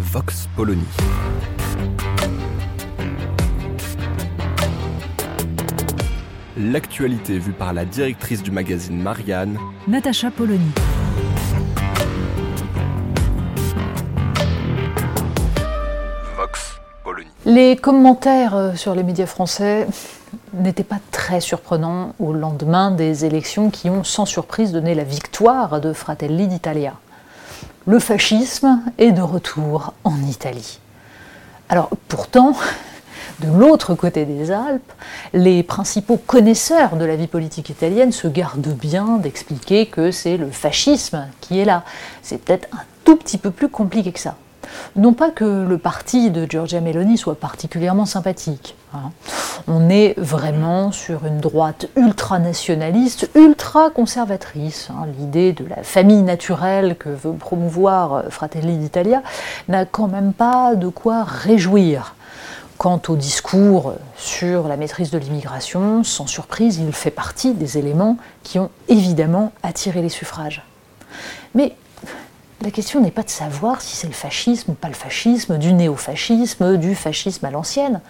Vox Polony. L'actualité vue par la directrice du magazine Marianne, Natacha Polony. Vox Polony. Les commentaires euh, sur les médias français n'étaient pas très surprenants au lendemain des élections qui ont sans surprise donné la victoire de Fratelli d'Italia. Le fascisme est de retour en Italie. Alors pourtant, de l'autre côté des Alpes, les principaux connaisseurs de la vie politique italienne se gardent bien d'expliquer que c'est le fascisme qui est là. C'est peut-être un tout petit peu plus compliqué que ça. Non pas que le parti de Giorgia Meloni soit particulièrement sympathique. Hein. On est vraiment sur une droite ultranationaliste, ultra-conservatrice. hein. L'idée de la famille naturelle que veut promouvoir euh, Fratelli d'Italia n'a quand même pas de quoi réjouir. Quant au discours sur la maîtrise de l'immigration, sans surprise, il fait partie des éléments qui ont évidemment attiré les suffrages. Mais la question n'est pas de savoir si c'est le fascisme ou pas le fascisme, du néofascisme, du fascisme à l'ancienne.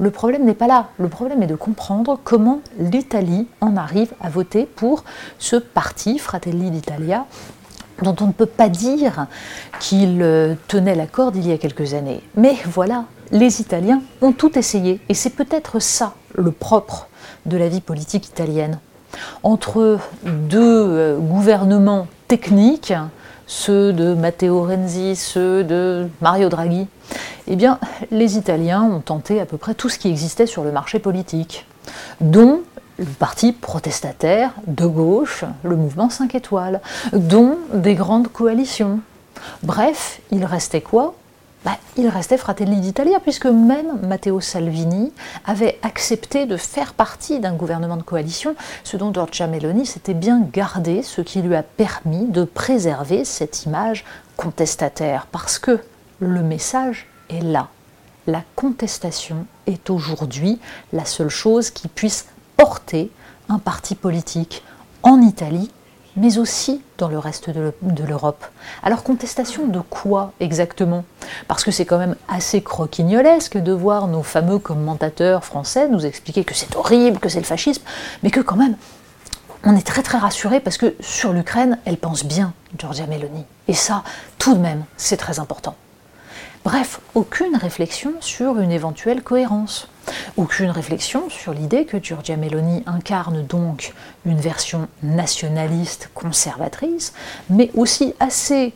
Le problème n'est pas là. Le problème est de comprendre comment l'Italie en arrive à voter pour ce parti, Fratelli d'Italia, dont on ne peut pas dire qu'il euh, tenait la corde il y a quelques années. Mais voilà, les Italiens ont tout essayé, et c'est peut-être ça le propre de la vie politique italienne. Entre deux euh, gouvernements techniques, ceux de Matteo Renzi, ceux de Mario Draghi, eh bien, les Italiens ont tenté à peu près tout ce qui existait sur le marché politique, dont le parti protestataire de gauche, le mouvement 5 étoiles, dont des grandes coalitions. Bref, il restait quoi? Bah, Il restait Fratelli d'Italia, puisque même Matteo Salvini avait accepté de faire partie d'un gouvernement de coalition, ce dont Giorgia Meloni s'était bien gardé, ce qui lui a permis de préserver cette image contestataire, parce que le message est là. La contestation est aujourd'hui la seule chose qui puisse porter un parti politique en Italie, mais aussi dans le reste de le- de l'Europe. Alors contestation de quoi exactement? Parce que c'est quand même assez croquignolesque de voir nos fameux commentateurs français nous expliquer que c'est horrible, que c'est le fascisme, mais que quand même on est très très rassuré parce que sur l'Ukraine, elle pense bien, Giorgia Meloni. Et ça, tout de même, c'est très important. Bref, aucune réflexion sur une éventuelle cohérence. Aucune réflexion sur l'idée que Giorgia Meloni incarne donc une version nationaliste conservatrice, mais aussi assez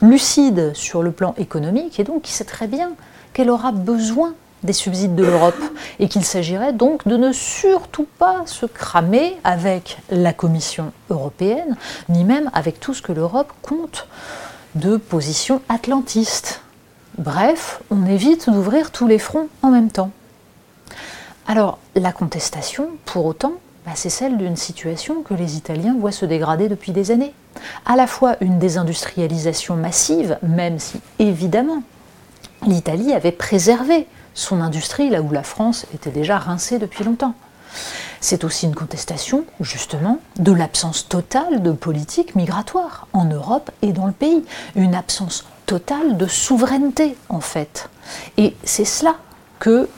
lucide sur le plan économique et donc qui sait très bien qu'elle aura besoin des subsides de l'Europe et qu'il s'agirait donc de ne surtout pas se cramer avec la Commission européenne, ni même avec tout ce que l'Europe compte de positions atlantistes. Bref, on évite d'ouvrir tous les fronts en même temps. Alors, la contestation, pour autant, bah, c'est celle d'une situation que les Italiens voient se dégrader depuis des années. À la fois une désindustrialisation massive, même si, évidemment, l'Italie avait préservé son industrie là où la France était déjà rincée depuis longtemps. C'est aussi une contestation, justement, de l'absence totale de politique migratoire en Europe et dans le pays. Une absence totale de souveraineté, en fait. Et c'est cela que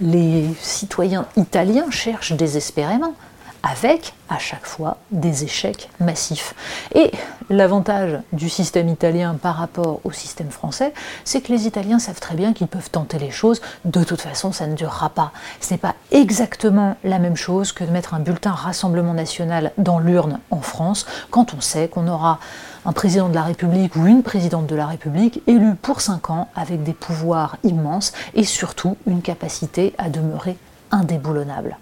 les citoyens italiens cherchent désespérément, avec à chaque fois des échecs massifs. Et l'avantage du système italien par rapport au système français, c'est que les Italiens savent très bien qu'ils peuvent tenter les choses, de toute façon ça ne durera pas. Ce n'est pas exactement la même chose que de mettre un bulletin Rassemblement national dans l'urne en France, quand on sait qu'on aura un président de la République ou une présidente de la République élu pour 5 ans avec des pouvoirs immenses et surtout une capacité à demeurer indéboulonnable.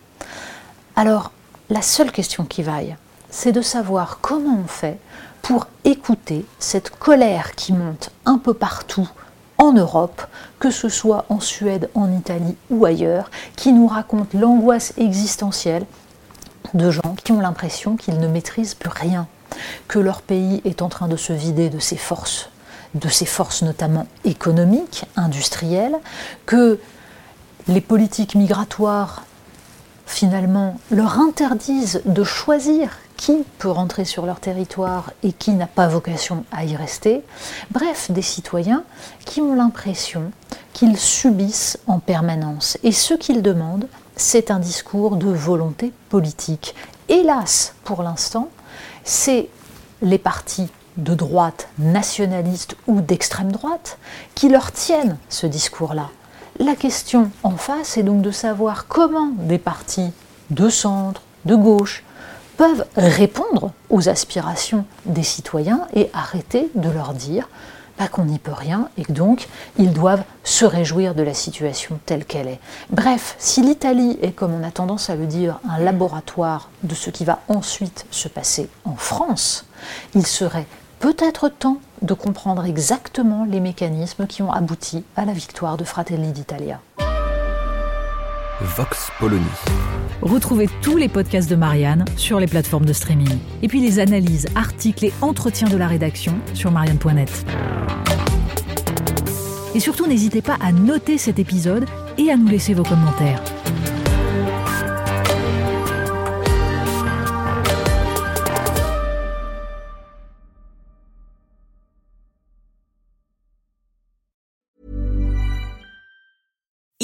Alors, la seule question qui vaille, c'est de savoir comment on fait pour écouter cette colère qui monte un peu partout en Europe, que ce soit en Suède, en Italie ou ailleurs, qui nous raconte l'angoisse existentielle de gens qui ont l'impression qu'ils ne maîtrisent plus rien, que leur pays est en train de se vider de ses forces, de ses forces notamment économiques, industrielles, que les politiques migratoires finalement leur interdisent de choisir qui peut rentrer sur leur territoire et qui n'a pas vocation à y rester. Bref, des citoyens qui ont l'impression qu'ils subissent en permanence. Et ce qu'ils demandent, c'est un discours de volonté politique. Hélas, pour l'instant, c'est les partis de droite nationalistes ou d'extrême droite qui leur tiennent ce discours-là. La question en face est donc de savoir comment des partis de centre, de gauche, peuvent répondre aux aspirations des citoyens et arrêter de leur dire bah, qu'on n'y peut rien et que donc ils doivent se réjouir de la situation telle qu'elle est. Bref, si l'Italie est, comme on a tendance à le dire, un laboratoire de ce qui va ensuite se passer en France, il serait peut-être temps de comprendre exactement les mécanismes qui ont abouti à la victoire de Fratelli d'Italia. Vox Polony. Retrouvez tous les podcasts de Marianne sur les plateformes de streaming. Et puis les analyses, articles et entretiens de la rédaction sur marianne.net. Et surtout, n'hésitez pas à noter cet épisode et à nous laisser vos commentaires.